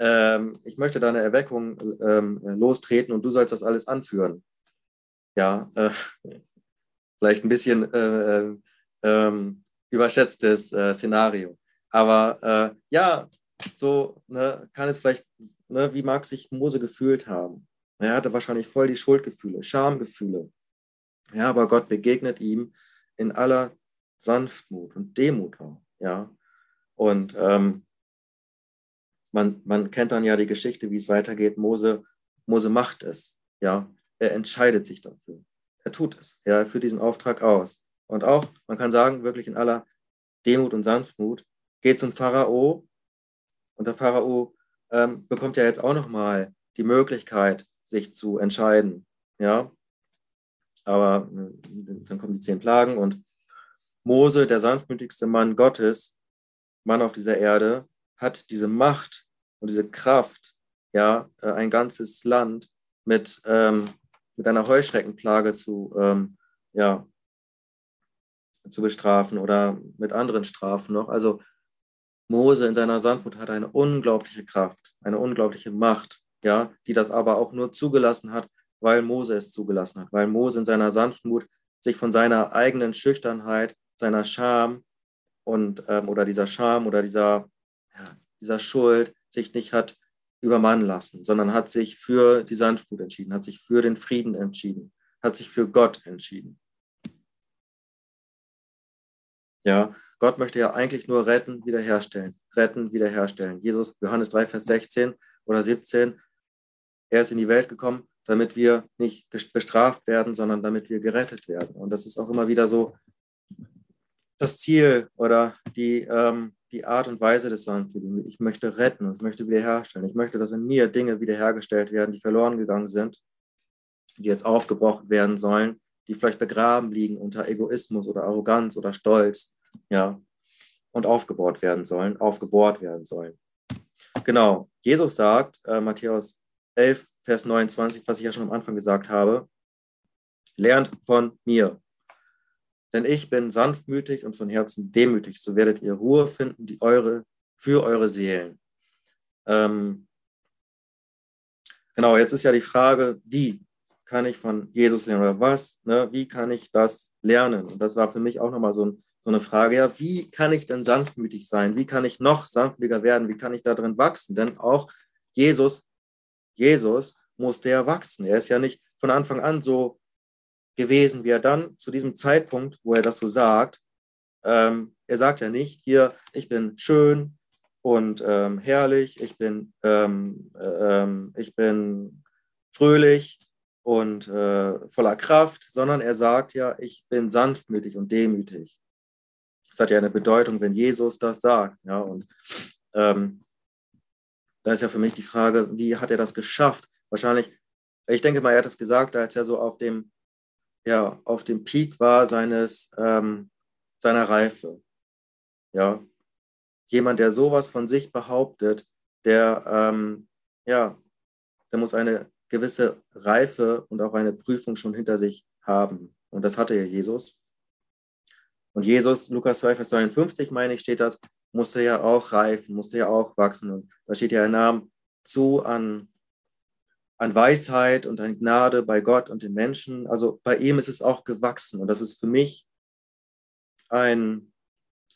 Ähm, ich möchte deine Erweckung ähm, lostreten und du sollst das alles anführen. Ja, äh, vielleicht ein bisschen äh, äh, ähm, überschätztes äh, Szenario. Aber äh, ja, so ne, kann es vielleicht, ne, wie mag sich Mose gefühlt haben? Er hatte wahrscheinlich voll die Schuldgefühle, Schamgefühle. Ja, aber Gott begegnet ihm in aller Sanftmut und Demut auch. Ja, und ähm, man, man kennt dann ja die Geschichte, wie es weitergeht. Mose, Mose macht es. Ja, er entscheidet sich dafür. Er tut es. Ja, er führt diesen Auftrag aus. Und auch, man kann sagen, wirklich in aller Demut und Sanftmut, geht zum Pharao. Und der Pharao ähm, bekommt ja jetzt auch nochmal die Möglichkeit, sich zu entscheiden. Ja, aber äh, dann kommen die zehn Plagen und Mose, der sanftmütigste Mann Gottes, Mann auf dieser Erde, hat diese Macht und diese Kraft, ja, äh, ein ganzes Land mit, ähm, mit einer Heuschreckenplage zu, ähm, ja, zu bestrafen oder mit anderen Strafen noch. Also Mose in seiner Sanftmut hat eine unglaubliche Kraft, eine unglaubliche Macht, ja, die das aber auch nur zugelassen hat, weil Mose es zugelassen hat, weil Mose in seiner Sanftmut sich von seiner eigenen Schüchternheit, seiner Scham und ähm, oder dieser Scham oder dieser, ja, dieser Schuld sich nicht hat übermannen lassen, sondern hat sich für die Sanftmut entschieden, hat sich für den Frieden entschieden, hat sich für Gott entschieden. Ja, Gott möchte ja eigentlich nur retten, wiederherstellen. Retten, wiederherstellen. Jesus, Johannes 3, Vers 16 oder 17, er ist in die Welt gekommen, damit wir nicht bestraft werden, sondern damit wir gerettet werden. Und das ist auch immer wieder so das Ziel oder die, ähm, die Art und Weise des Sanftmütigen. Ich möchte retten ich möchte wiederherstellen. Ich möchte, dass in mir Dinge wiederhergestellt werden, die verloren gegangen sind, die jetzt aufgebrochen werden sollen, die vielleicht begraben liegen unter Egoismus oder Arroganz oder Stolz ja, und aufgebaut werden sollen, aufgebohrt werden sollen. Genau, Jesus sagt, äh, Matthäus 11, Vers 29, was ich ja schon am Anfang gesagt habe, lernt von mir. Denn ich bin sanftmütig und von Herzen demütig, so werdet ihr Ruhe finden, die eure, für eure Seelen. Ähm, genau, jetzt ist ja die Frage, wie kann ich von Jesus lernen oder was? Ne? Wie kann ich das lernen? Und das war für mich auch nochmal so ein so eine Frage, ja, wie kann ich denn sanftmütig sein? Wie kann ich noch sanftmütiger werden? Wie kann ich da drin wachsen? Denn auch Jesus, Jesus musste ja wachsen. Er ist ja nicht von Anfang an so gewesen, wie er dann zu diesem Zeitpunkt, wo er das so sagt, ähm, er sagt ja nicht, hier, ich bin schön und ähm, herrlich, ich bin, ähm, äh, ähm, ich bin fröhlich und äh, voller Kraft, sondern er sagt ja, ich bin sanftmütig und demütig. Das hat ja eine Bedeutung, wenn Jesus das sagt. Ja, und ähm, da ist ja für mich die Frage, wie hat er das geschafft? Wahrscheinlich, ich denke mal, er hat das gesagt, als er so auf dem, ja, auf dem Peak war seines, ähm, seiner Reife. Ja, jemand, der sowas von sich behauptet, der, ähm, ja, der muss eine gewisse Reife und auch eine Prüfung schon hinter sich haben. Und das hatte ja Jesus. Und Jesus, Lukas 2, Vers 52, meine ich, steht das, musste ja auch reifen, musste ja auch wachsen. Und da steht ja, er nahm zu an, an Weisheit und an Gnade bei Gott und den Menschen. Also bei ihm ist es auch gewachsen. Und das ist für mich ein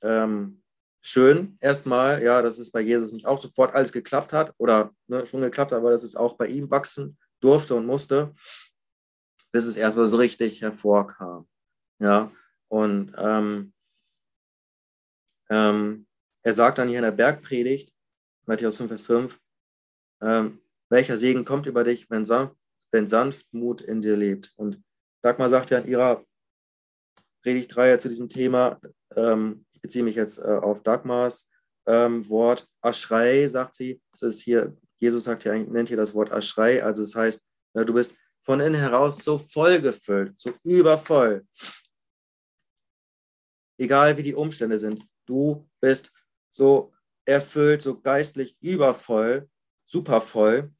ähm, schön erstmal, ja, dass es bei Jesus nicht auch sofort alles geklappt hat oder ne, schon geklappt hat, aber dass es auch bei ihm wachsen durfte und musste, bis es erstmal so richtig hervorkam. Ja, und ähm, ähm, er sagt dann hier in der Bergpredigt, Matthäus 5, Vers 5, ähm, welcher Segen kommt über dich, wenn, sanft, wenn Sanftmut in dir lebt. Und Dagmar sagt ja in ihrer Predigtreihe zu diesem Thema, ähm, ich beziehe mich jetzt äh, auf Dagmars ähm, Wort Aschrei, sagt sie. Das ist hier, Jesus sagt hier, nennt hier das Wort Aschrei, also das heißt, ja, du bist von innen heraus so voll gefüllt, so übervoll egal wie die Umstände sind. Du bist so erfüllt, so geistlich übervoll, supervoll.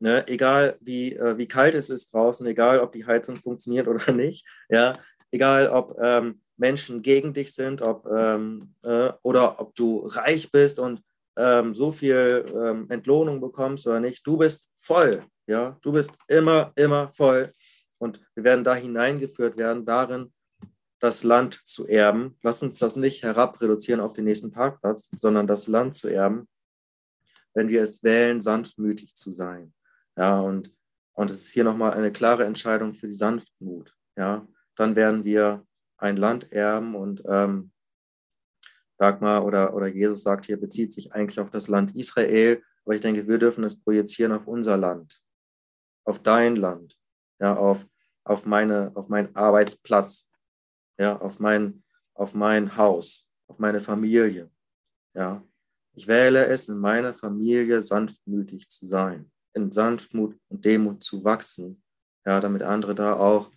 Ne? Egal wie, äh, wie kalt es ist draußen, egal ob die Heizung funktioniert oder nicht, ja, egal ob ähm, Menschen gegen dich sind, ob, ähm, äh, oder ob du reich bist und ähm, so viel ähm, Entlohnung bekommst oder nicht. Du bist voll, ja, du bist immer, immer voll. Und wir werden da hineingeführt werden, darin, das Land zu erben. Lass uns das nicht herabreduzieren auf den nächsten Parkplatz, sondern das Land zu erben, wenn wir es wählen, sanftmütig zu sein. Ja, und, und es ist hier nochmal eine klare Entscheidung für die Sanftmut. Ja, dann werden wir ein Land erben und ähm, Dagmar oder, oder Jesus sagt hier, bezieht sich eigentlich auf das Land Israel, aber ich denke, wir dürfen es projizieren auf unser Land, auf dein Land, ja, auf, auf, meine, auf meinen Arbeitsplatz, ja, auf mein, auf mein Haus, auf meine Familie. Ja. Ich wähle es, in meiner Familie sanftmütig zu sein, in Sanftmut und Demut zu wachsen, ja, damit andere da auch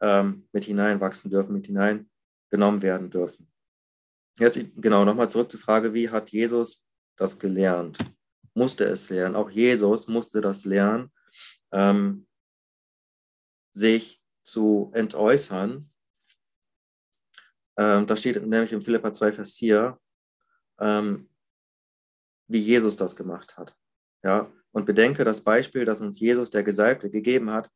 ähm, mit hineinwachsen dürfen, mit hineingenommen werden dürfen. Jetzt genau nochmal zurück zur Frage, wie hat Jesus das gelernt? Musste es lernen? Auch Jesus musste das lernen, ähm, sich zu entäußern. Ähm, da steht nämlich in Philippa 2, Vers 4, ähm, wie Jesus das gemacht hat. Ja, und bedenke das Beispiel, das uns Jesus, der Gesalbte, gegeben hat,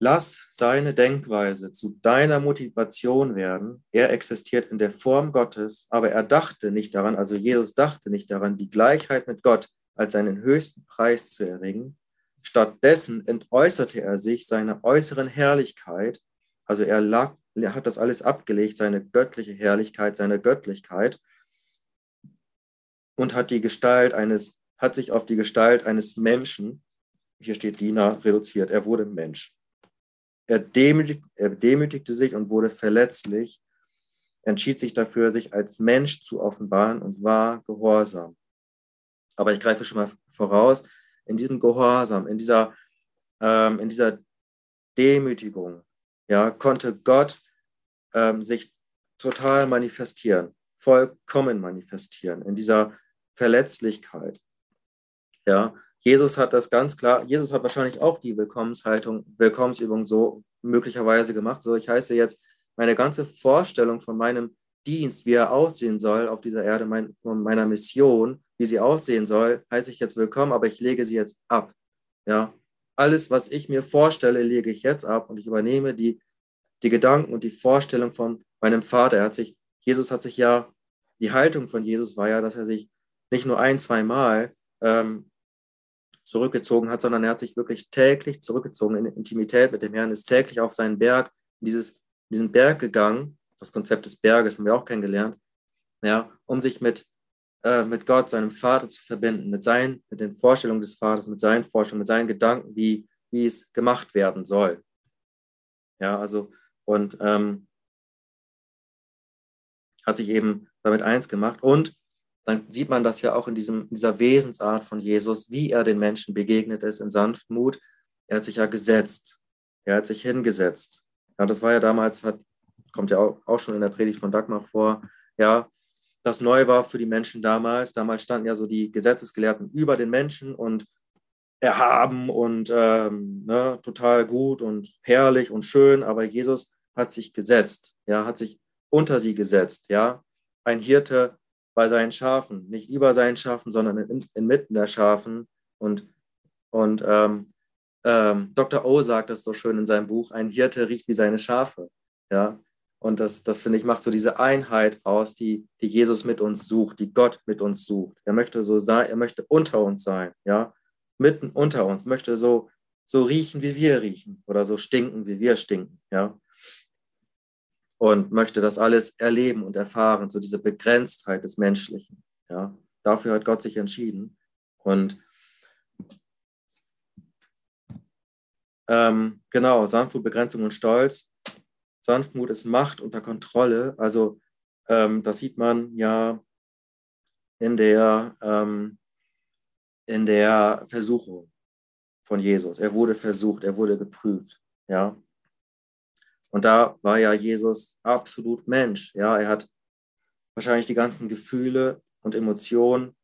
Lass seine Denkweise zu deiner Motivation werden. Er existiert in der Form Gottes, aber er dachte nicht daran, also Jesus dachte nicht daran, die Gleichheit mit Gott als seinen höchsten Preis zu erringen. Stattdessen entäußerte er sich seiner äußeren Herrlichkeit, also er, lag, er hat das alles abgelegt, seine göttliche Herrlichkeit, seine Göttlichkeit und hat die Gestalt eines, hat sich auf die Gestalt eines Menschen, hier steht Diener, reduziert. Er wurde Mensch. Er, demütig, er demütigte sich und wurde verletzlich, entschied sich dafür, sich als Mensch zu offenbaren und war gehorsam. Aber ich greife schon mal voraus, in diesem Gehorsam, in dieser, ähm, in dieser Demütigung, ja, konnte Gott ähm, sich total manifestieren, vollkommen manifestieren, in dieser Verletzlichkeit. Ja, Jesus hat das ganz klar, Jesus hat wahrscheinlich auch die Willkommenshaltung, Willkommensübung so möglicherweise gemacht. So, ich heiße jetzt meine ganze Vorstellung von meinem Dienst, wie er aussehen soll auf dieser Erde, mein, von meiner Mission, wie sie aussehen soll, heiße ich jetzt willkommen, aber ich lege sie jetzt ab. Ja, alles, was ich mir vorstelle, lege ich jetzt ab und ich übernehme die, die Gedanken und die Vorstellung von meinem Vater. Er hat sich, Jesus hat sich ja, die Haltung von Jesus war ja, dass er sich nicht nur ein, zwei Mal ähm, zurückgezogen hat, sondern er hat sich wirklich täglich zurückgezogen in Intimität mit dem Herrn, ist täglich auf seinen Berg, dieses, diesen Berg gegangen. Das Konzept des Berges haben wir auch kennengelernt, ja, um sich mit, äh, mit Gott, seinem Vater zu verbinden, mit, seinen, mit den Vorstellungen des Vaters, mit seinen Vorstellungen, mit seinen Gedanken, wie, wie es gemacht werden soll. Ja, also, und ähm, hat sich eben damit eins gemacht und dann sieht man das ja auch in, diesem, dieser Wesensart von Jesus, wie er den Menschen begegnet ist in Sanftmut. Er hat sich ja gesetzt. Er hat sich hingesetzt. Ja, das war ja damals, hat, kommt ja auch, auch schon in der Predigt von Dagmar vor, ja, das neu war für die Menschen damals. Damals standen ja so die Gesetzesgelehrten über den Menschen und erhaben und ähm, ne, total gut und herrlich und schön, aber Jesus hat sich gesetzt, ja, hat sich unter sie gesetzt, ja. Ein Hirte bei seinen Schafen, nicht über seinen Schafen, sondern in, inmitten der Schafen. Und, und ähm, ähm, Dr. O sagt das so schön in seinem Buch, ein Hirte riecht wie seine Schafe. Ja? Und das, das finde ich, macht so diese Einheit aus, die, die Jesus mit uns sucht, die Gott mit uns sucht. Er möchte so sein, er möchte unter uns sein, ja, mitten unter uns, möchte so, so riechen, wie wir riechen oder so stinken, wie wir stinken, ja und möchte das alles erleben und erfahren, so diese Begrenztheit des Menschlichen. Ja, dafür hat Gott sich entschieden. Und ähm, genau, Sanftmut, Begrenzung und Stolz. Sanftmut ist Macht unter Kontrolle. Also ähm, das sieht man ja in der, ähm, in der Versuchung von Jesus. Er wurde versucht, er wurde geprüft. Ja, und da war ja Jesus absolut Mensch. Ja, er hat wahrscheinlich die ganzen Gefühle und Emotionen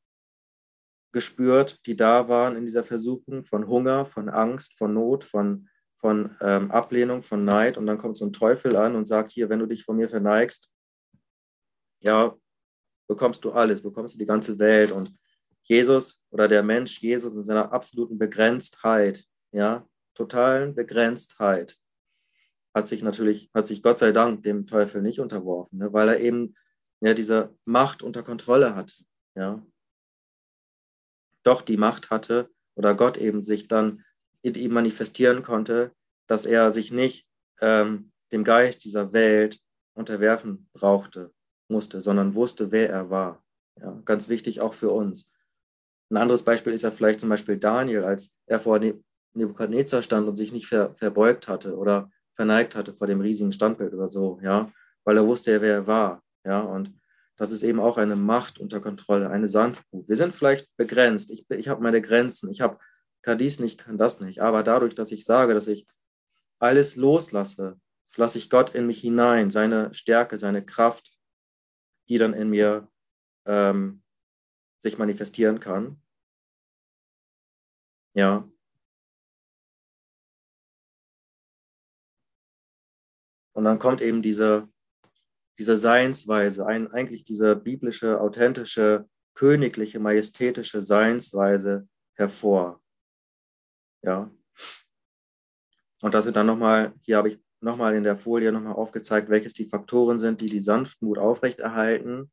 gespürt, die da waren in dieser Versuchung von Hunger, von Angst, von Not, von, von ähm, Ablehnung, von Neid und dann kommt so ein Teufel an und sagt, hier, wenn du dich von mir verneigst, ja, bekommst du alles, bekommst du die ganze Welt und Jesus oder der Mensch Jesus in seiner absoluten Begrenztheit, ja, totalen Begrenztheit, hat sich natürlich, hat sich Gott sei Dank dem Teufel nicht unterworfen, ne, weil er eben ja, diese Macht unter Kontrolle hatte, ja. Doch die Macht hatte oder Gott eben sich dann in ihm manifestieren konnte, dass er sich nicht ähm, dem Geist dieser Welt unterwerfen brauchte, musste, sondern wusste, wer er war. Ja, ganz wichtig auch für uns. Ein anderes Beispiel ist ja vielleicht zum Beispiel Daniel, als er vor Nebukadnezar stand und sich nicht ver, verbeugt hatte oder verneigt hatte vor dem riesigen Standbild oder so, ja, weil er wusste, wer er war, ja, und das ist eben auch eine Macht unter Kontrolle, eine Sanftmut. Wir sind vielleicht begrenzt. Ich, ich habe meine Grenzen. Ich habe kann dies nicht, kann das nicht. Aber dadurch, dass ich sage, dass ich alles loslasse, lasse ich Gott in mich hinein, seine Stärke, seine Kraft, die dann in mir ähm, sich manifestieren kann. Ja. Und dann kommt eben diese, diese Seinsweise, ein, eigentlich diese biblische, authentische, königliche, majestätische Seinsweise hervor. Ja. Und das sind dann nochmal, hier habe ich nochmal in der Folie nochmal aufgezeigt, welches die Faktoren sind, die die Sanftmut aufrechterhalten,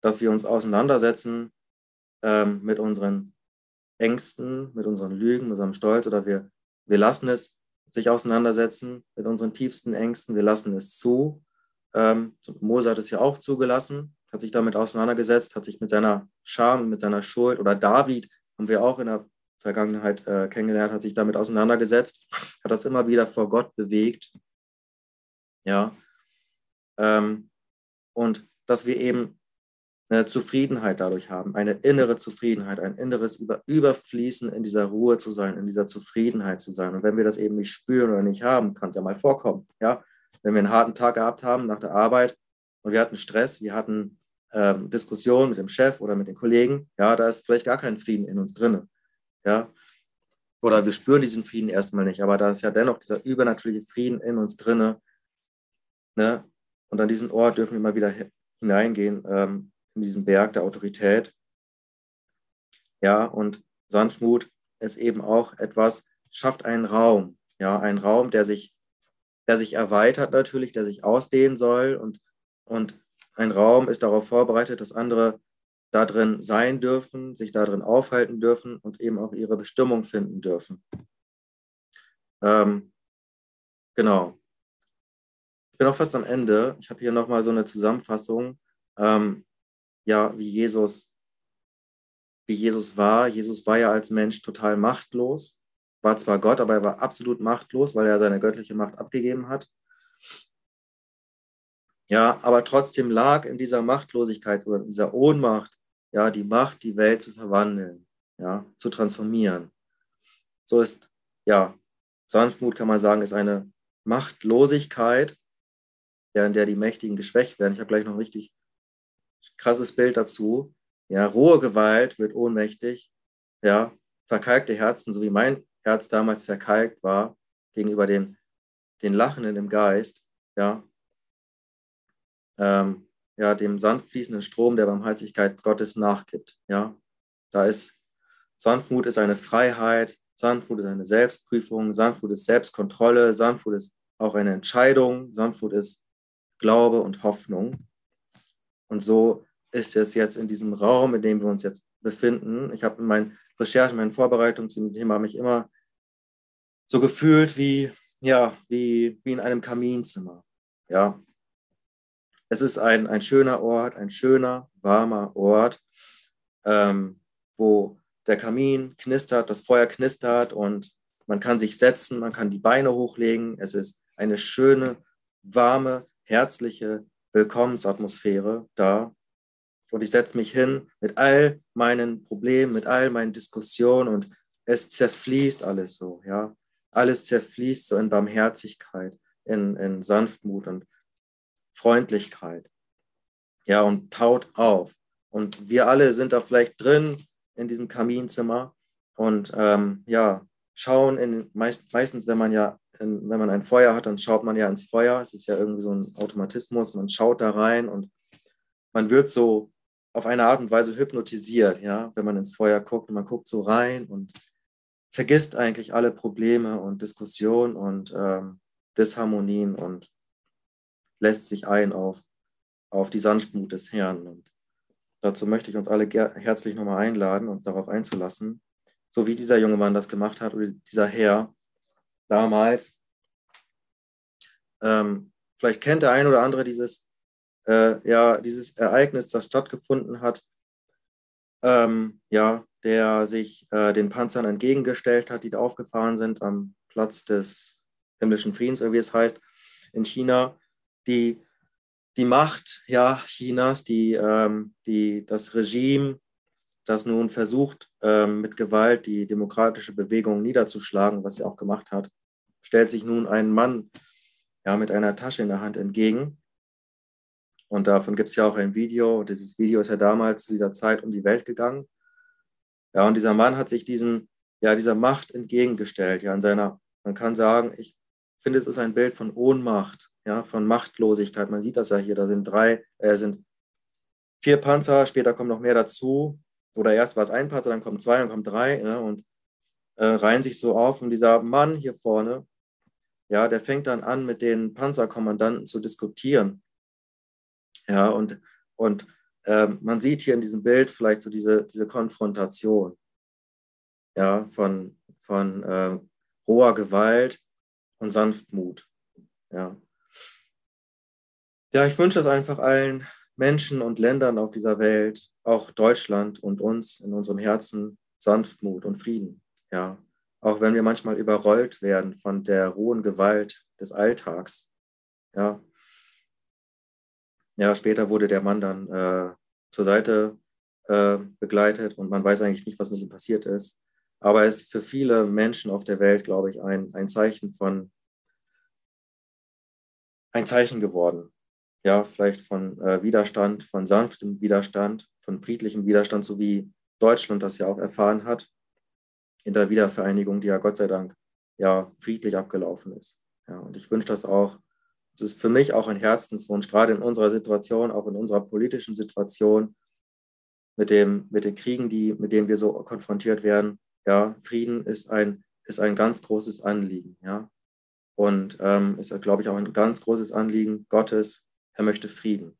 dass wir uns auseinandersetzen ähm, mit unseren Ängsten, mit unseren Lügen, mit unserem Stolz oder wir, wir lassen es sich auseinandersetzen mit unseren tiefsten Ängsten, wir lassen es zu. Ähm, Mose hat es ja auch zugelassen, hat sich damit auseinandergesetzt, hat sich mit seiner Scham, mit seiner Schuld oder David haben wir auch in der Vergangenheit äh, kennengelernt, hat sich damit auseinandergesetzt, hat das immer wieder vor Gott bewegt. Ja. Ähm, und dass wir eben eine Zufriedenheit dadurch haben, eine innere Zufriedenheit, ein inneres Über Überfließen in dieser Ruhe zu sein, in dieser Zufriedenheit zu sein. Und wenn wir das eben nicht spüren oder nicht haben, kann ja mal vorkommen. Ja? Wenn wir einen harten Tag gehabt haben nach der Arbeit und wir hatten Stress, wir hatten ähm, Diskussionen mit dem Chef oder mit den Kollegen, ja, da ist vielleicht gar kein Frieden in uns drin. Ja? Oder wir spüren diesen Frieden erstmal nicht, aber da ist ja dennoch dieser übernatürliche Frieden in uns drinne. Ne? Und an diesen Ort dürfen wir immer wieder hineingehen, ähm, in diesen Berg der Autorität. Ja, und Sanftmut ist eben auch etwas, schafft einen Raum, ja, einen Raum, der sich, der sich erweitert natürlich, der sich ausdehnen soll und, und ein Raum ist darauf vorbereitet, dass andere da drin sein dürfen, sich da drin aufhalten dürfen und eben auch ihre Bestimmung finden dürfen. Ähm, genau. Ich bin auch fast am Ende. Ich habe hier nochmal so eine Zusammenfassung, ähm, ja, wie Jesus, wie Jesus war. Jesus war ja als Mensch total machtlos, war zwar Gott, aber er war absolut machtlos, weil er seine göttliche Macht abgegeben hat. Ja, aber trotzdem lag in dieser Machtlosigkeit oder in dieser Ohnmacht ja, die Macht, die Welt zu verwandeln, ja, zu transformieren. So ist, ja, Sanftmut kann man sagen, ist eine Machtlosigkeit, ja, in der die Mächtigen geschwächt werden. Ich habe gleich noch ein richtig krasses Bild dazu. Ja, rohe Gewalt wird ohnmächtig, ja, verkalkte Herzen, so wie mein Herz damals verkalkt war gegenüber den, den Lachenden im Geist, ja, ähm, ja, dem sanft fließenden Strom der Barmherzigkeit Gottes nachgibt. Ja, da ist Sanftmut ist eine Freiheit, Sanftmut ist eine Selbstprüfung, Sanftmut ist Selbstkontrolle, Sanftmut ist auch eine Entscheidung, Sanftmut ist Glaube und Hoffnung. Und so ist es jetzt in diesem Raum, in dem wir uns jetzt befinden. Ich habe in meinen Recherchen, meinen Vorbereitungen zu diesem Thema mich immer so gefühlt wie, ja, wie, wie in einem Kaminzimmer. Ja, es ist ein, ein schöner Ort, ein schöner, warmer Ort, ähm, wo der Kamin knistert, das Feuer knistert und man kann sich setzen, man kann die Beine hochlegen. Es ist eine schöne, warme, herzliche Willkommensatmosphäre da. Und ich setze mich hin mit all meinen Problemen, mit all meinen Diskussionen und es zerfließt alles so, ja. Alles zerfließt so in Barmherzigkeit, in, in Sanftmut und Freundlichkeit. Ja, und taut auf. Und wir alle sind da vielleicht drin in diesem Kaminzimmer und ähm, ja, schauen in, meist, meistens, wenn man ja in, wenn man ein Feuer hat, dann schaut man ja ins Feuer. Es ist ja irgendwie so ein Automatismus. Man schaut da rein und man wird so auf eine Art und Weise hypnotisiert, ja, wenn man ins Feuer guckt und man guckt so rein und vergisst eigentlich alle Probleme und Diskussionen und ähm, Disharmonien und lässt sich ein auf, auf die Sanftmut des Herrn. Und dazu möchte ich uns alle herzlich nochmal einladen, uns darauf einzulassen, so wie dieser junge Mann das gemacht hat oder dieser Herr damals. Ähm, vielleicht kennt der ein oder andere dieses äh, ja, dieses Ereignis, das stattgefunden hat, ähm, ja, der sich äh, den Panzern entgegengestellt hat, die da aufgefahren sind am Platz des himmlischen Friedens, wie es heißt, in China, die, die Macht ja, Chinas, die, ähm, die, das Regime, das nun versucht, ähm, mit Gewalt die demokratische Bewegung niederzuschlagen, was sie auch gemacht hat, stellt sich nun einen Mann ja, mit einer Tasche in der Hand entgegen und davon gibt es ja auch ein Video. Dieses Video ist ja damals zu dieser Zeit um die Welt gegangen. Ja, und dieser Mann hat sich diesen, ja, dieser Macht entgegengestellt. Ja, in seiner, man kann sagen, ich finde, es ist ein Bild von Ohnmacht, ja, von Machtlosigkeit. Man sieht das ja hier. Da sind drei, äh, sind vier Panzer, später kommen noch mehr dazu. Oder erst war es ein Panzer, dann kommen zwei, dann kommen drei. Ne, und äh, reihen sich so auf. Und dieser Mann hier vorne, ja, der fängt dann an, mit den Panzerkommandanten zu diskutieren. Ja, und, und äh, man sieht hier in diesem Bild vielleicht so diese, diese Konfrontation ja, von, von äh, roher Gewalt und Sanftmut. Ja. ja, ich wünsche es einfach allen Menschen und Ländern auf dieser Welt, auch Deutschland und uns in unserem Herzen, Sanftmut und Frieden. Ja, auch wenn wir manchmal überrollt werden von der rohen Gewalt des Alltags. Ja, ja, später wurde der Mann dann äh, zur Seite äh, begleitet und man weiß eigentlich nicht, was mit ihm passiert ist. Aber er ist für viele Menschen auf der Welt, glaube ich, ein, ein Zeichen von, ein Zeichen geworden. Ja, vielleicht von äh, Widerstand, von sanftem Widerstand, von friedlichem Widerstand, so wie Deutschland das ja auch erfahren hat in der Wiedervereinigung, die ja Gott sei Dank ja friedlich abgelaufen ist. Ja, und ich wünsche das auch das ist für mich auch ein Herzenswunsch, gerade in unserer Situation, auch in unserer politischen Situation, mit, dem, mit den Kriegen, die, mit denen wir so konfrontiert werden. Ja, Frieden ist ein, ist ein ganz großes Anliegen. Ja? Und ähm, ist, glaube ich, auch ein ganz großes Anliegen Gottes. Er möchte Frieden.